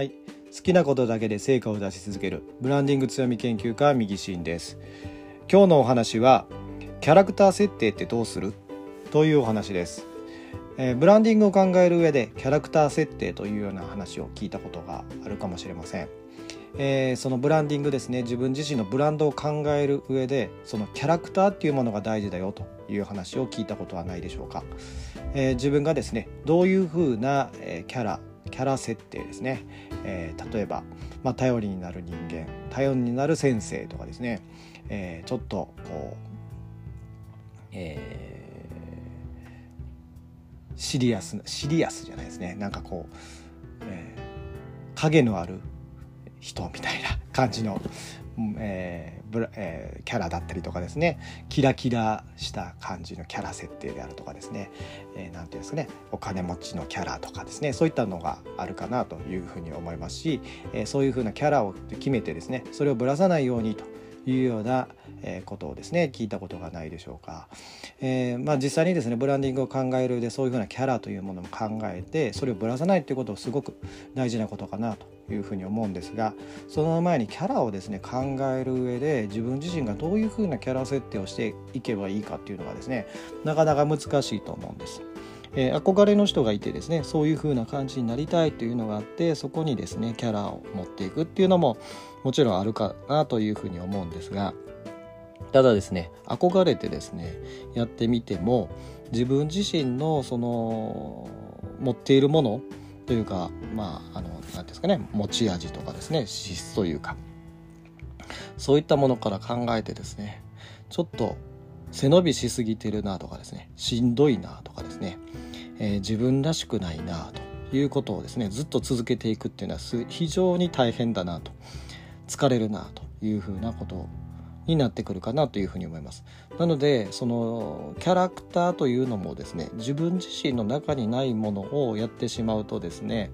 はい。好きなことだけで成果を出し続ける。ブランディング強み研究家右シーンです。今日のお話はキャラクター設定ってどうする？というお話です。えー、ブランディングを考える上でキャラクター設定というような話を聞いたことがあるかもしれません、えー、そのブランディングですね。自分自身のブランドを考える上でそのキャラクターっていうものが大事だよという話を聞いたことはないでしょうか、えー、自分がですねどういうふうな、えキャラキャラ設定ですね、え例えば、まあ、頼りになる人間頼りになる先生とかですね、えちょっとこう、えーシリアスシリアスじゃないですね。なんかこう、えー、影のある人みたいな感じの、えーブラえー、キャラだったりとかですね。キラキラした感じのキャラ設定であるとかですね。何、えー、て言うんですかね。お金持ちのキャラとかですね。そういったのがあるかなというふうに思いますし、えー、そういうふうなキャラを決めてですねそれをぶらさないようにというようなことをですね聞いたことがないでしょうか、えー、まあ、実際にですねブランディングを考えるでそういうふうなキャラというものも考えてそれをぶらさないということをすごく大事なことかなというふうに思うんですがその前にキャラをですね考える上で自分自身がどういうふうなキャラ設定をしていけばいいかっていうのがですねなかなか難しいと思うんです。えー、憧れの人がいてですねそういう風な感じになりたいというのがあってそこにですねキャラを持っていくっていうのももちろんあるかなというふうに思うんですがただですね憧れてですねやってみても自分自身のその持っているものというかまああの何ですかね持ち味とかですね資質というかそういったものから考えてですねちょっと背伸びしすぎてるなとかですねしんどいなとかですねえー、自分らしくないなということをですねずっと続けていくっていうのは非常に大変だなと疲れるなというふうなことになってくるかなというふうに思います。なのでそのキャラクターというのもですね自分自身の中にないものをやってしまうとですね、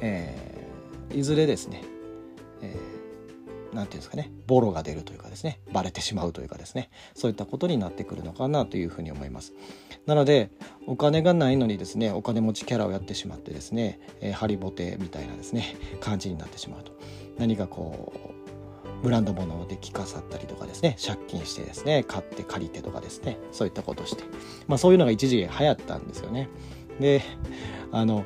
えー、いずれですね、何て言うんですかねボロが出るというかですねバレてしまうというかですねそういったことになってくるのかなというふうに思います。なのでお金がないのにですねお金持ちキャラをやってしまってですね、えー、ハリボテみたいなですね感じになってしまうと。何かこうブランド物をで着飾ったりとかですね借金してですね買って借りてとかですねそういったことをして。まあそういうのが一時流行ったんですよね。であの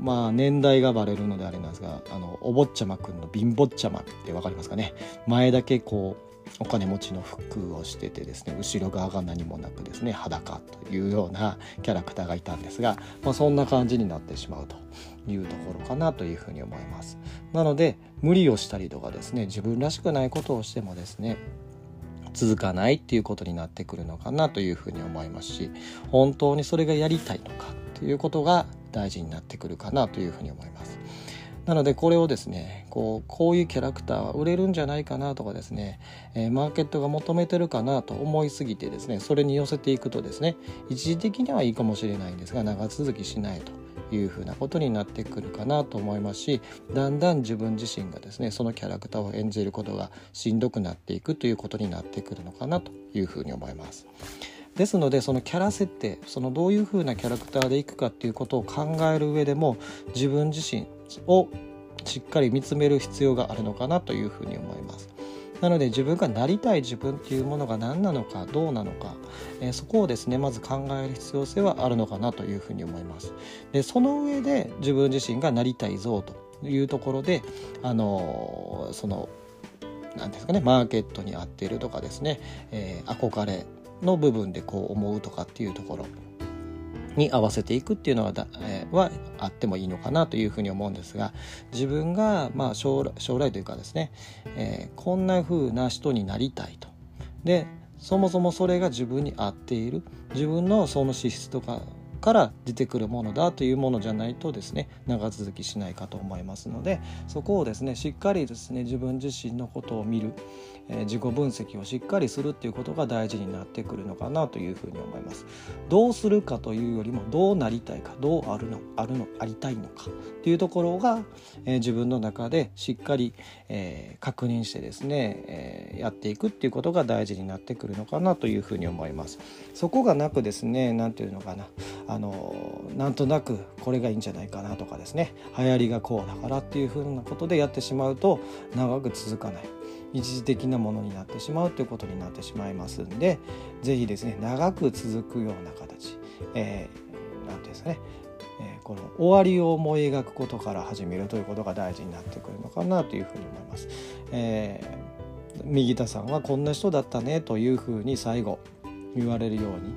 まあ年代がバレるのであれなんですがあのお坊ちゃまくんの貧乏ちゃまって分かりますかね。前だけこうお金持ちの服をしててですね後ろ側が何もなくですね裸というようなキャラクターがいたんですが、まあ、そんな感じになってしまうというところかなというふうに思います。なので無理をしたりとかですね自分らしくないことをしてもですね続かないっていうことになってくるのかなというふうに思いますし本当にそれがやりたいのかということが大事になってくるかなというふうに思います。なのでこれをですねこうこういうキャラクターは売れるんじゃないかなとかですね、えー、マーケットが求めてるかなと思いすぎてですねそれに寄せていくとですね一時的にはいいかもしれないんですが長続きしないというふうなことになってくるかなと思いますしだんだん自分自身がですねそのキャラクターを演じることがしんどくなっていくということになってくるのかなというふうに思います。ですのでそのキャラ設定そのどういう風なキャラクターでいくかっていうことを考える上でも自分自身をしっかり見つめる必要があるのかなというふうに思います。なので自分がなりたい自分っていうものが何なのかどうなのか、えー、そこをですねまず考える必要性はあるのかなというふうに思います。でその上で自分自身がなりたいぞというところであのー、その何ですかねマーケットに合っているとかですね、えー、憧れの部分でこう思うとかっていうところに合わせていくっていうのはだ、えー、はあってもいいのかなというふうに思うんですが自分がまあ将来将来というかですね、えー、こんな風な人になりたいと。でそもそもそれが自分に合っている自分のその資質とかから出てくるものだというものじゃないとですね長続きしないかと思いますのでそこをですねしっかりですね自分自身のことを見る、えー、自己分析をしっかりするっていうことが大事になってくるのかなというふうに思います。どうするかというよりもどうなりたいかどうあるのあるのありたいのかっていうところが、えー、自分の中でしっかり、えー、確認してですね、えやっていくっていうことが大事になってくるのかなというふうに思います。そこがなくですね何ていうのかなあのなんとなくこれがいいんじゃないかなとかですね。流行りがこうだからっていうふうなことでやってしまうと長く続かない。一時的なものになってしまうということになってしまいますんで是非ですね長く続くような形。何、えー、て言うんですかね。えこの終わりを思い描くことから始めるということが大事になってくるのかなというふうに思います。えー、右田さんはこんな人だったねというふうに最後言われるように、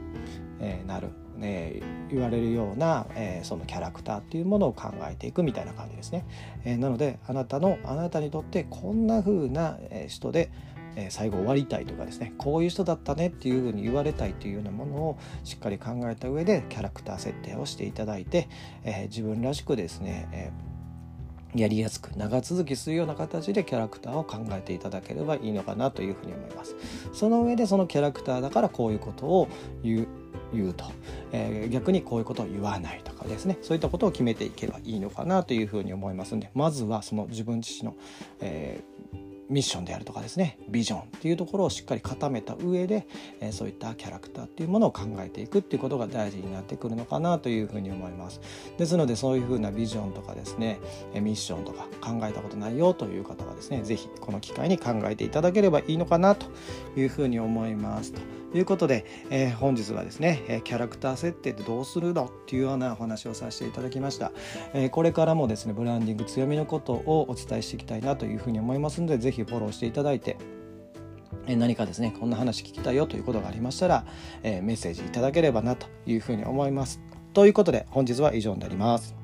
えなる、えー、言われるような、えー、そのキャラクターっていうものを考えていくみたいな感じですね。えー、なのであなたのあなたにとってこんな風な人でえ最後終わりたいとかですねこういう人だったねっていうふうに言われたいというようなものをしっかり考えた上でキャラクター設定をしていただいて、え自分らしくですね、えやりやすく長続きするような形でキャラクターを考えていただければいいのかなというふうに思います。その上でそのキャラクターだからこういうことを言う言うと、えー、逆にこういうことを言わないとかですねそういったことを決めていけばいいのかなというふうに思いますんでまずはその自分自身の、えーミッションであるとかですねビジョンっていうところをしっかり固めた上で、え、そういったキャラクターっていうものを考えていくっていうことが大事になってくるのかなというふうに思いますですのでそういうふうなビジョンとかですねえミッションとか考えたことないよという方はですね是非この機会に考えていただければいいのかなというふうに思いますと。ということで、えー、本日はですね、えキャラクター設定ってどうするのっていうようなお話をさせていただきました、えー、これからもですねブランディング強みのことをお伝えしていきたいなというふうに思いますので是非フォローしていただいて何かですねこんな話聞きたいよということがありましたら、え、メッセージいただければなというふうに思います。ということで本日は以上になります。